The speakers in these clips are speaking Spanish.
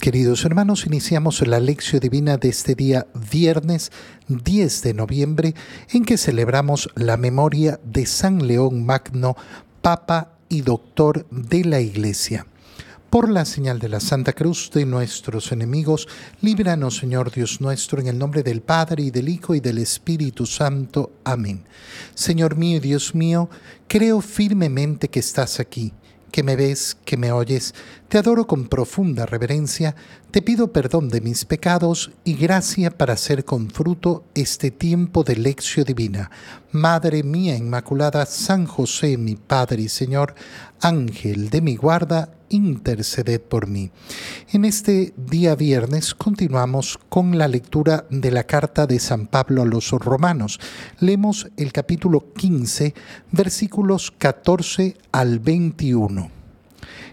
Queridos hermanos, iniciamos la lección divina de este día viernes 10 de noviembre en que celebramos la memoria de San León Magno, Papa y Doctor de la Iglesia. Por la señal de la Santa Cruz de nuestros enemigos, líbranos Señor Dios nuestro, en el nombre del Padre y del Hijo y del Espíritu Santo. Amén. Señor mío y Dios mío, creo firmemente que estás aquí que me ves, que me oyes, te adoro con profunda reverencia, te pido perdón de mis pecados y gracia para hacer con fruto este tiempo de lección divina. Madre mía Inmaculada, San José, mi Padre y Señor, Ángel de mi guarda, interceded por mí. En este día viernes continuamos con la lectura de la carta de San Pablo a los romanos. Leemos el capítulo 15, versículos 14 al 21.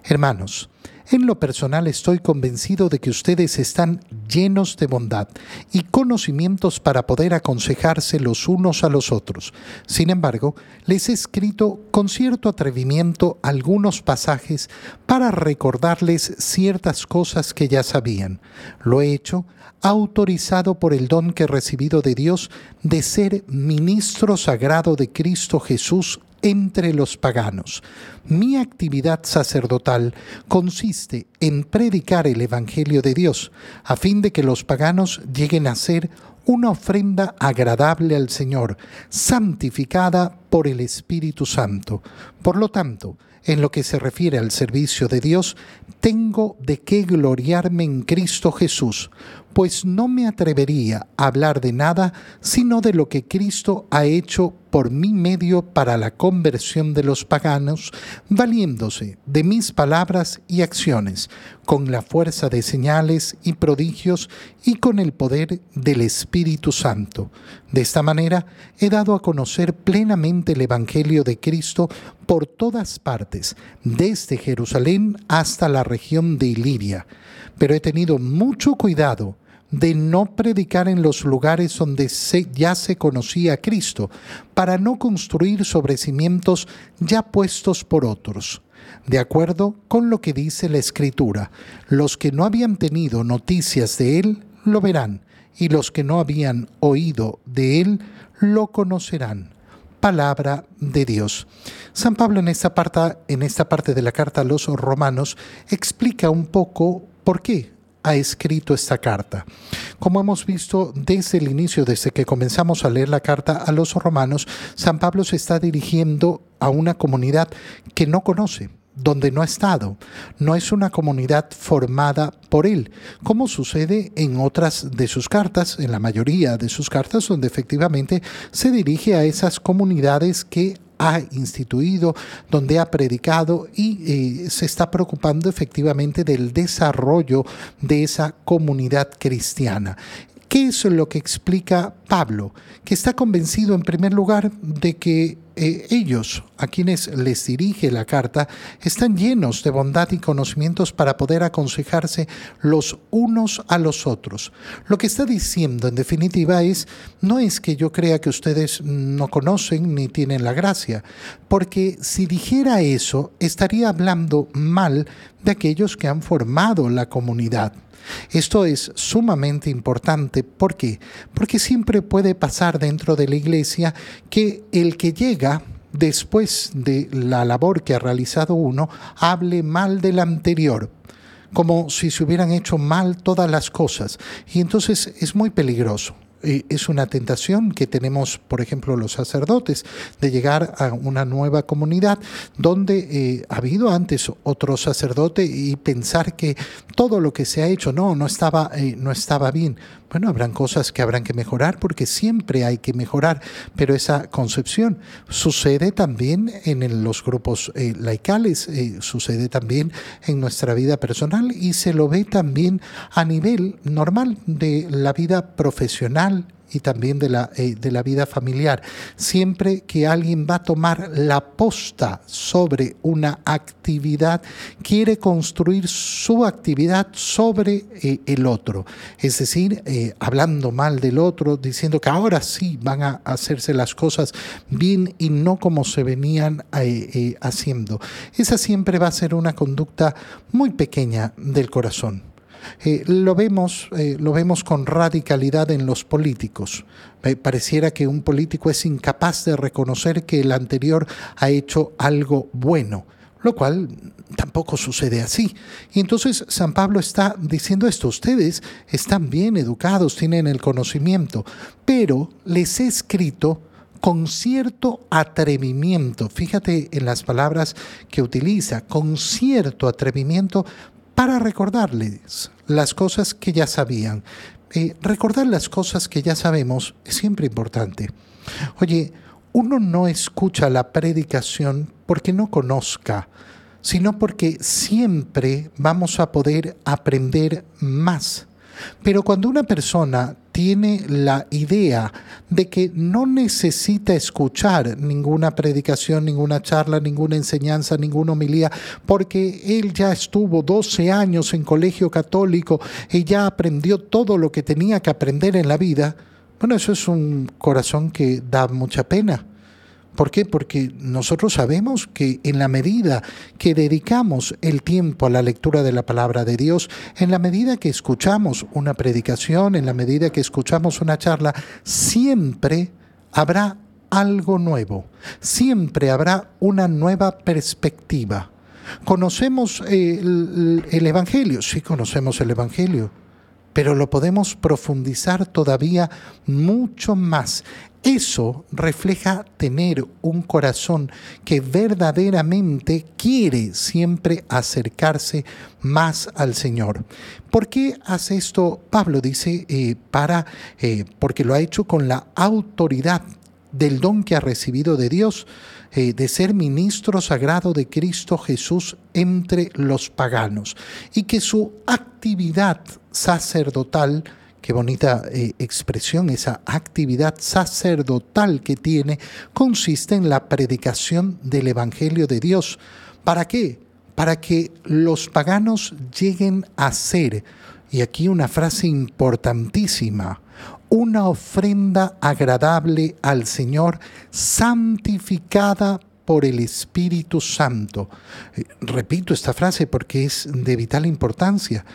Hermanos, en lo personal estoy convencido de que ustedes están llenos de bondad y conocimientos para poder aconsejarse los unos a los otros. Sin embargo, les he escrito con cierto atrevimiento algunos pasajes para recordarles ciertas cosas que ya sabían. Lo he hecho autorizado por el don que he recibido de Dios de ser ministro sagrado de Cristo Jesús entre los paganos. Mi actividad sacerdotal consiste en predicar el Evangelio de Dios, a fin de que los paganos lleguen a ser una ofrenda agradable al Señor, santificada por el Espíritu Santo. Por lo tanto, en lo que se refiere al servicio de Dios, tengo de qué gloriarme en Cristo Jesús, pues no me atrevería a hablar de nada sino de lo que Cristo ha hecho por mi medio para la conversión de los paganos, valiéndose de mis palabras y acciones, con la fuerza de señales y prodigios y con el poder del Espíritu Santo. De esta manera he dado a conocer plenamente el Evangelio de Cristo por todas partes, desde Jerusalén hasta la región de Iliria. Pero he tenido mucho cuidado de no predicar en los lugares donde ya se conocía a Cristo, para no construir sobre cimientos ya puestos por otros. De acuerdo con lo que dice la Escritura, los que no habían tenido noticias de Él lo verán, y los que no habían oído de Él lo conocerán. Palabra de Dios. San Pablo en esta parte, en esta parte de la carta a los romanos explica un poco por qué ha escrito esta carta. Como hemos visto desde el inicio, desde que comenzamos a leer la carta a los romanos, San Pablo se está dirigiendo a una comunidad que no conoce, donde no ha estado. No es una comunidad formada por él, como sucede en otras de sus cartas, en la mayoría de sus cartas, donde efectivamente se dirige a esas comunidades que ha instituido, donde ha predicado y eh, se está preocupando efectivamente del desarrollo de esa comunidad cristiana. ¿Qué es lo que explica Pablo? Que está convencido en primer lugar de que eh, ellos, a quienes les dirige la carta, están llenos de bondad y conocimientos para poder aconsejarse los unos a los otros. Lo que está diciendo en definitiva es, no es que yo crea que ustedes no conocen ni tienen la gracia, porque si dijera eso, estaría hablando mal de aquellos que han formado la comunidad. Esto es sumamente importante. ¿Por qué? Porque siempre puede pasar dentro de la iglesia que el que llega después de la labor que ha realizado uno hable mal del anterior como si se hubieran hecho mal todas las cosas. Y entonces es muy peligroso. Eh, es una tentación que tenemos, por ejemplo, los sacerdotes, de llegar a una nueva comunidad donde eh, ha habido antes otro sacerdote y pensar que todo lo que se ha hecho no, no estaba, eh, no estaba bien. Bueno, habrán cosas que habrán que mejorar porque siempre hay que mejorar, pero esa concepción sucede también en los grupos laicales, sucede también en nuestra vida personal y se lo ve también a nivel normal de la vida profesional y también de la, eh, de la vida familiar. Siempre que alguien va a tomar la posta sobre una actividad, quiere construir su actividad sobre eh, el otro. Es decir, eh, hablando mal del otro, diciendo que ahora sí van a hacerse las cosas bien y no como se venían haciendo. Esa siempre va a ser una conducta muy pequeña del corazón. Eh, lo, vemos, eh, lo vemos con radicalidad en los políticos. pareciera que un político es incapaz de reconocer que el anterior ha hecho algo bueno, lo cual tampoco sucede así. Y entonces San Pablo está diciendo esto, ustedes están bien educados, tienen el conocimiento, pero les he escrito con cierto atrevimiento, fíjate en las palabras que utiliza, con cierto atrevimiento para recordarles las cosas que ya sabían. Eh, recordar las cosas que ya sabemos es siempre importante. Oye, uno no escucha la predicación porque no conozca, sino porque siempre vamos a poder aprender más. Pero cuando una persona tiene la idea de que no necesita escuchar ninguna predicación, ninguna charla, ninguna enseñanza, ninguna homilía, porque él ya estuvo 12 años en colegio católico y ya aprendió todo lo que tenía que aprender en la vida, bueno, eso es un corazón que da mucha pena. ¿Por qué? Porque nosotros sabemos que en la medida que dedicamos el tiempo a la lectura de la palabra de Dios, en la medida que escuchamos una predicación, en la medida que escuchamos una charla, siempre habrá algo nuevo, siempre habrá una nueva perspectiva. ¿Conocemos el, el Evangelio? Sí, conocemos el Evangelio pero lo podemos profundizar todavía mucho más. Eso refleja tener un corazón que verdaderamente quiere siempre acercarse más al Señor. ¿Por qué hace esto Pablo? Dice, eh, para, eh, porque lo ha hecho con la autoridad del don que ha recibido de Dios, eh, de ser ministro sagrado de Cristo Jesús entre los paganos, y que su actividad sacerdotal qué bonita eh, expresión, esa actividad sacerdotal que tiene, consiste en la predicación del Evangelio de Dios. ¿Para qué? Para que los paganos lleguen a ser, y aquí una frase importantísima, una ofrenda agradable al Señor, santificada por el Espíritu Santo. Eh, repito esta frase porque es de vital importancia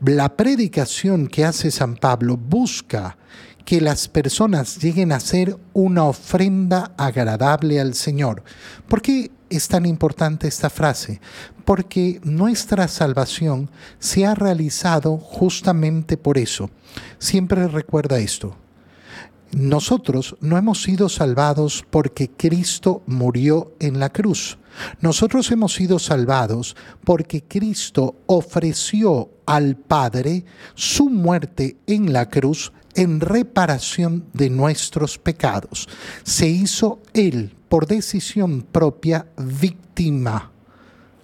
la predicación que hace San Pablo busca que las personas lleguen a ser una ofrenda agradable al Señor. ¿Por qué es tan importante esta frase? Porque nuestra salvación se ha realizado justamente por eso. Siempre recuerda esto. Nosotros no hemos sido salvados porque Cristo murió en la cruz. Nosotros hemos sido salvados porque Cristo ofreció al Padre su muerte en la cruz en reparación de nuestros pecados. Se hizo Él, por decisión propia, víctima,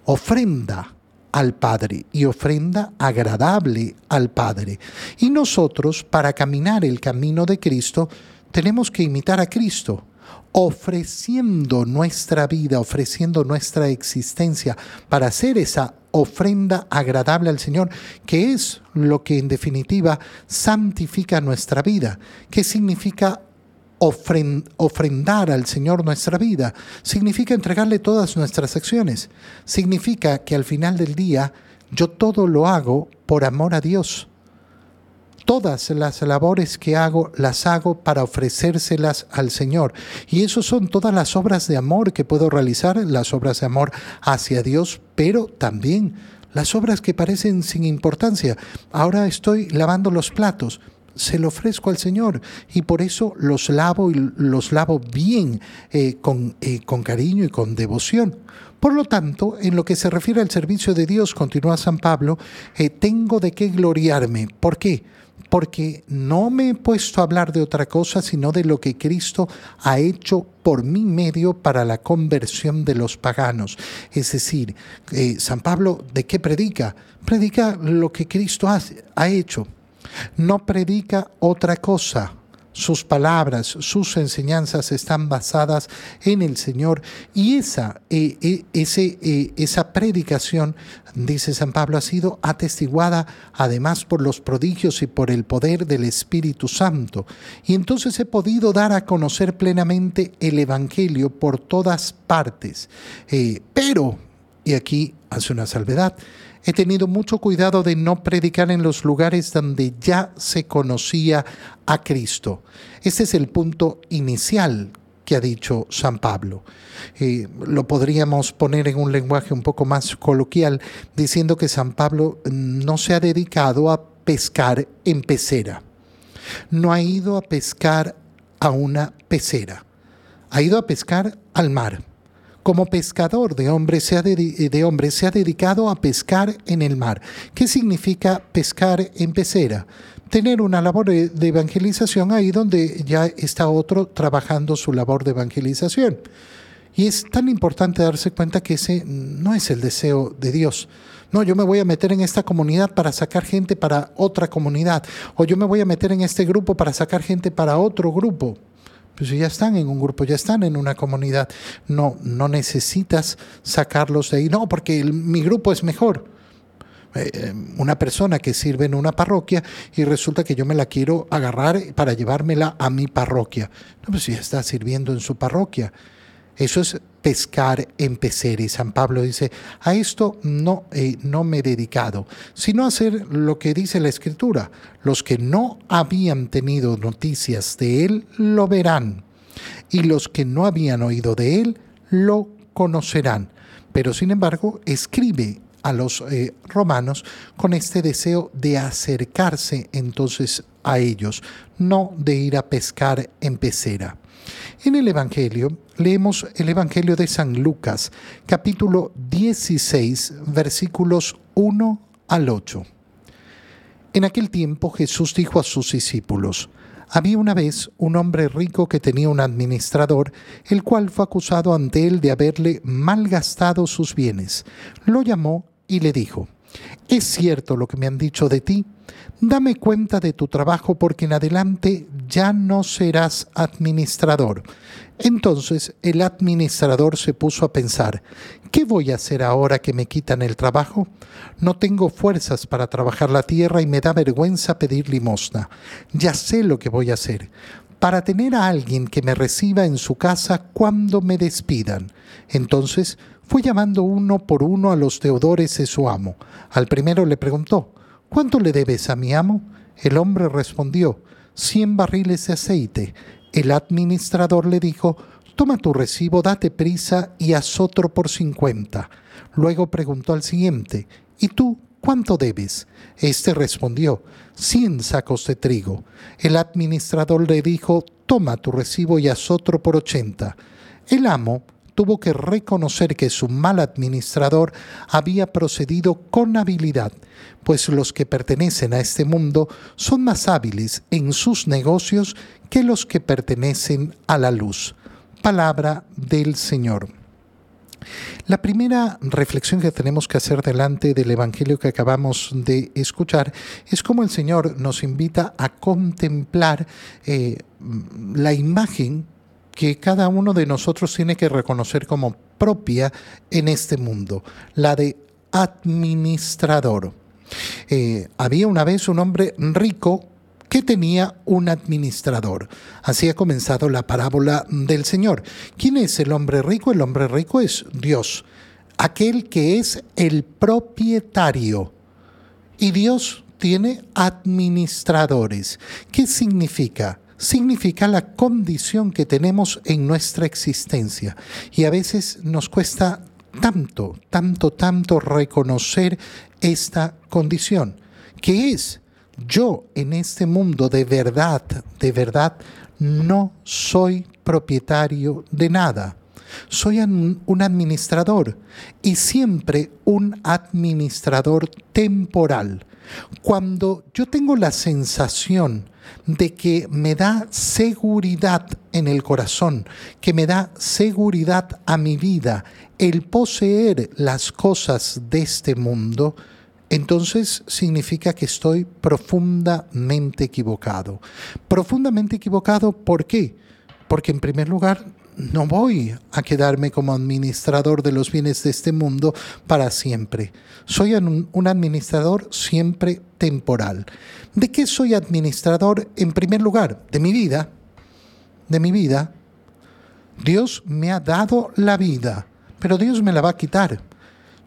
ofrenda al Padre y ofrenda agradable al Padre. Y nosotros, para caminar el camino de Cristo, tenemos que imitar a Cristo ofreciendo nuestra vida, ofreciendo nuestra existencia para hacer esa ofrenda agradable al Señor, que es lo que en definitiva santifica nuestra vida. ¿Qué significa ofrendar al Señor nuestra vida? Significa entregarle todas nuestras acciones. Significa que al final del día yo todo lo hago por amor a Dios todas las labores que hago las hago para ofrecérselas al Señor. Y eso son todas las obras de amor que puedo realizar, las obras de amor hacia Dios, pero también las obras que parecen sin importancia. Ahora estoy lavando los platos se lo ofrezco al Señor y por eso los lavo y los lavo bien, eh, con, eh, con cariño y con devoción. Por lo tanto, en lo que se refiere al servicio de Dios, continúa San Pablo, eh, tengo de qué gloriarme. ¿Por qué? porque no me he puesto a hablar de otra cosa, sino de lo que Cristo ha hecho por mi medio para la conversión de los paganos. Es decir, San Pablo, ¿de qué predica? Predica lo que Cristo ha hecho. No predica otra cosa sus palabras, sus enseñanzas están basadas en el Señor y esa, eh, eh, eh, esa predicación, dice San Pablo, ha sido atestiguada además por los prodigios y por el poder del Espíritu Santo. Y entonces he podido dar a conocer plenamente el Evangelio por todas partes. pero, y aquí hace una salvedad, He tenido mucho cuidado de no predicar en los lugares donde ya se conocía a Cristo. Este es el punto inicial que ha dicho San Pablo. Eh, lo podríamos poner en un lenguaje un poco más coloquial, diciendo que San Pablo no se ha dedicado a pescar en pecera. No ha ido a pescar a una pecera. Ha ido a pescar al mar. Como pescador de hombres, se ha de hombres se ha dedicado a pescar en el mar. ¿Qué significa pescar en pecera? tener una labor de evangelización ahí donde ya está otro trabajando su labor de evangelización. Y es tan importante darse cuenta que ese no es el deseo de Dios. No, yo me voy a meter en esta comunidad para sacar gente para otra comunidad. O yo me voy a meter en este grupo para sacar gente para otro grupo. Pues ya están en un grupo, ya están en una comunidad. No, no necesitas sacarlos de ahí. No, porque mi grupo es mejor. Eh, eh, una persona que sirve en una parroquia y resulta que yo me la quiero agarrar para llevármela a mi parroquia. No, pues ya está sirviendo en su parroquia. Eso es pescar en Y San Pablo dice, a esto no, eh, no me he dedicado, sino a hacer lo que dice la Escritura. Los que no habían tenido noticias de él lo verán, y los que no habían oído de él lo conocerán. Pero sin embargo, escribe a los eh, romanos con este deseo de acercarse entonces a ellos, no de ir a pescar en pecera. En el Evangelio leemos el Evangelio de San Lucas, capítulo 16, versículos 1 al 8. En aquel tiempo Jesús dijo a sus discípulos, había una vez un hombre rico que tenía un administrador, el cual fue acusado ante él de haberle malgastado sus bienes. Lo llamó y le dijo, ¿es cierto lo que me han dicho de ti? Dame cuenta de tu trabajo porque en adelante ya no serás administrador. Entonces el administrador se puso a pensar, ¿qué voy a hacer ahora que me quitan el trabajo? No tengo fuerzas para trabajar la tierra y me da vergüenza pedir limosna. Ya sé lo que voy a hacer para tener a alguien que me reciba en su casa cuando me despidan. Entonces fue llamando uno por uno a los deudores de su amo. Al primero le preguntó, ¿Cuánto le debes a mi amo? El hombre respondió, cien barriles de aceite. El administrador le dijo, Toma tu recibo, date prisa y haz otro por cincuenta. Luego preguntó al siguiente, ¿Y tú cuánto debes? Este respondió, cien sacos de trigo. El administrador le dijo, Toma tu recibo y haz otro por ochenta. El amo tuvo que reconocer que su mal administrador había procedido con habilidad, pues los que pertenecen a este mundo son más hábiles en sus negocios que los que pertenecen a la luz. Palabra del Señor. La primera reflexión que tenemos que hacer delante del Evangelio que acabamos de escuchar es cómo el Señor nos invita a contemplar eh, la imagen que cada uno de nosotros tiene que reconocer como propia en este mundo, la de administrador. Eh, había una vez un hombre rico que tenía un administrador. Así ha comenzado la parábola del Señor. ¿Quién es el hombre rico? El hombre rico es Dios, aquel que es el propietario. Y Dios tiene administradores. ¿Qué significa? Significa la condición que tenemos en nuestra existencia. Y a veces nos cuesta tanto, tanto, tanto reconocer esta condición, que es yo en este mundo de verdad, de verdad, no soy propietario de nada. Soy un administrador y siempre un administrador temporal. Cuando yo tengo la sensación de que me da seguridad en el corazón, que me da seguridad a mi vida, el poseer las cosas de este mundo, entonces significa que estoy profundamente equivocado. Profundamente equivocado, ¿por qué? Porque en primer lugar no voy a quedarme como administrador de los bienes de este mundo para siempre. Soy un, administrador siempre temporal. ¿De qué soy administrador en primer lugar? De mi vida. De mi vida. Dios me ha dado la vida, pero Dios me la va a quitar.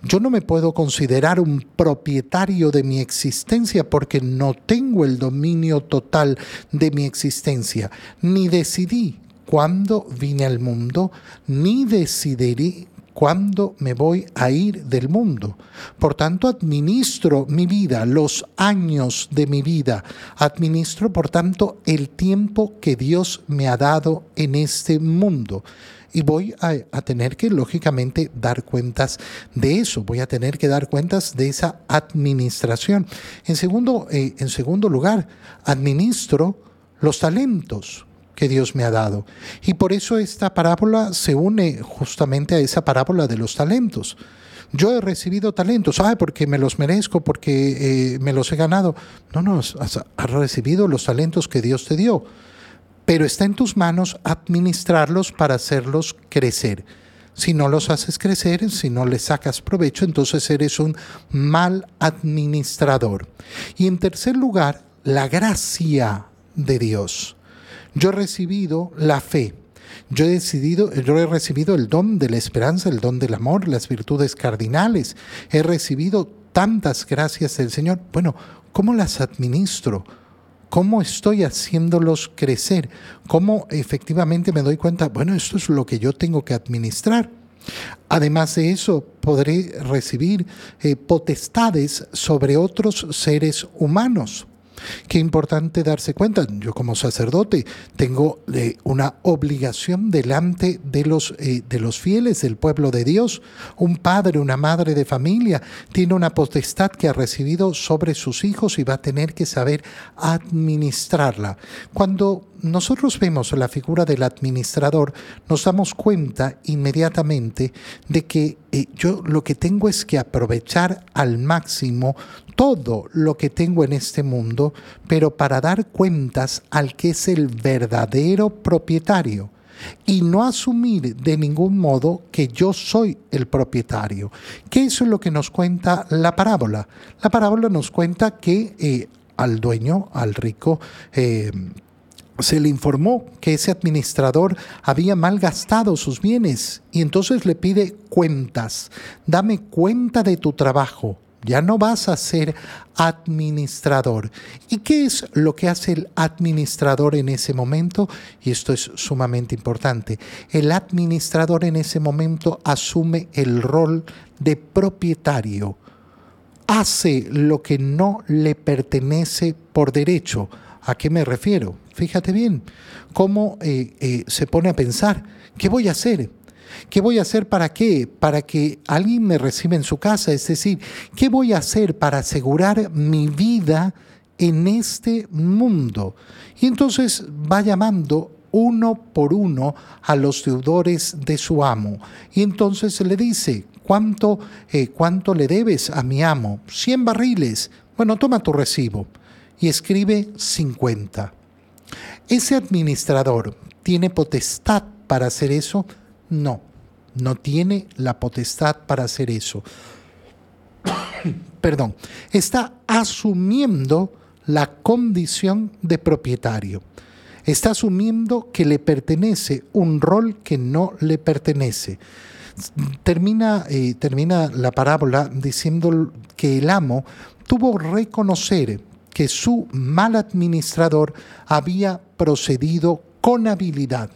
Yo no me puedo considerar un propietario de mi existencia porque no tengo el dominio total de mi existencia. Ni decidí cuándo vine al mundo, ni decidiré cuándo me voy a ir del mundo. Por tanto, administro mi vida, los años de mi vida. Administro, por tanto, el tiempo que Dios me ha dado en este mundo y voy a, tener que, lógicamente, dar cuentas de eso, voy a tener que dar cuentas de esa administración. En segundo, eh, en segundo lugar, administro los talentos que Dios me ha dado. Y por eso esta parábola se une justamente a esa parábola de los talentos. Yo he recibido talentos, ¿sabe? Porque me los merezco, porque eh, me los he ganado. No, no, has recibido los talentos que Dios te dio pero está en tus manos administrarlos para hacerlos crecer. Si no los haces crecer, si no les sacas provecho, entonces eres un mal administrador. Y en tercer lugar, la gracia de Dios. Yo he recibido la fe. Yo he, decidido, yo he recibido el don de la esperanza, el don del amor, las virtudes cardinales. He recibido tantas gracias del Señor. Bueno, ¿cómo las administro? ¿Cómo estoy haciéndolos crecer? ¿Cómo efectivamente me doy cuenta, bueno, esto es lo que yo tengo que administrar? Además de eso, podré recibir eh, potestades sobre otros seres humanos. Qué importante darse cuenta. Yo como sacerdote tengo eh, una obligación delante de los, eh, de los fieles del pueblo de Dios. Un padre, una madre de familia tiene una potestad que ha recibido sobre sus hijos y va a tener que saber administrarla. Cuando nosotros vemos la figura del administrador, nos damos cuenta inmediatamente de que eh, yo lo que tengo es que aprovechar al máximo todo lo que tengo en este mundo, pero para dar cuentas al que es el verdadero propietario y no asumir de ningún modo que yo soy el propietario. ¿Qué es lo que nos cuenta la parábola? La parábola nos cuenta que eh, al dueño, al rico, eh, se le informó que ese administrador había malgastado sus bienes y entonces le pide cuentas. Dame cuenta de tu trabajo. Ya no vas a ser administrador. ¿Y qué es lo que hace el administrador en ese momento? Y esto es sumamente importante. El administrador en ese momento asume el rol de propietario. Hace lo que no le pertenece por derecho. ¿A qué me refiero? Fíjate bien cómo eh, eh, se pone a pensar, ¿qué voy a hacer? ¿Qué voy a hacer para qué? Para que alguien me reciba en su casa. Es decir, ¿qué voy a hacer para asegurar mi vida en este mundo? Y entonces va llamando uno por uno a los deudores de su amo. Y entonces le dice, ¿cuánto, eh, ¿cuánto le debes a mi amo? 100 barriles. Bueno, toma tu recibo. Y escribe 50. ¿Ese administrador tiene potestad para hacer eso? No, no tiene la potestad para hacer eso. Perdón, está asumiendo la condición de propietario. Está asumiendo que le pertenece un rol que no le pertenece. Termina, eh, termina la parábola diciendo que el amo tuvo reconocer que su mal administrador había procedido con habilidad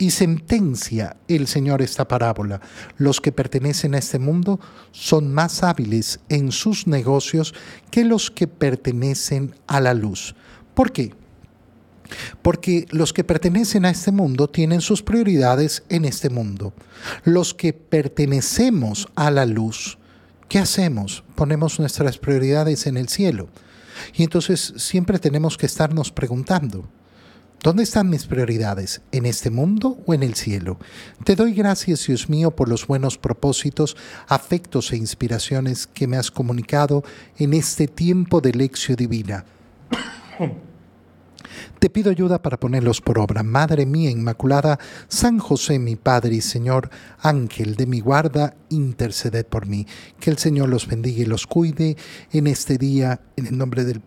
y sentencia el Señor esta parábola. Los que pertenecen a este mundo son más hábiles en sus negocios que los que pertenecen a la luz. ¿Por qué? Porque los que pertenecen a este mundo tienen sus prioridades en este mundo. Los que pertenecemos a la luz, ¿qué hacemos? Ponemos nuestras prioridades en el cielo. Y entonces siempre tenemos que estarnos preguntando, ¿Dónde están mis prioridades? ¿En este mundo o en el cielo? Te doy gracias, Dios mío, por los buenos propósitos, afectos e inspiraciones que me has comunicado en este tiempo de lección divina. Te pido ayuda para ponerlos por obra. Madre mía Inmaculada, San José mi Padre y Señor, Ángel de mi guarda, interceded por mí. Que el Señor los bendiga y los cuide en este día, en el nombre del...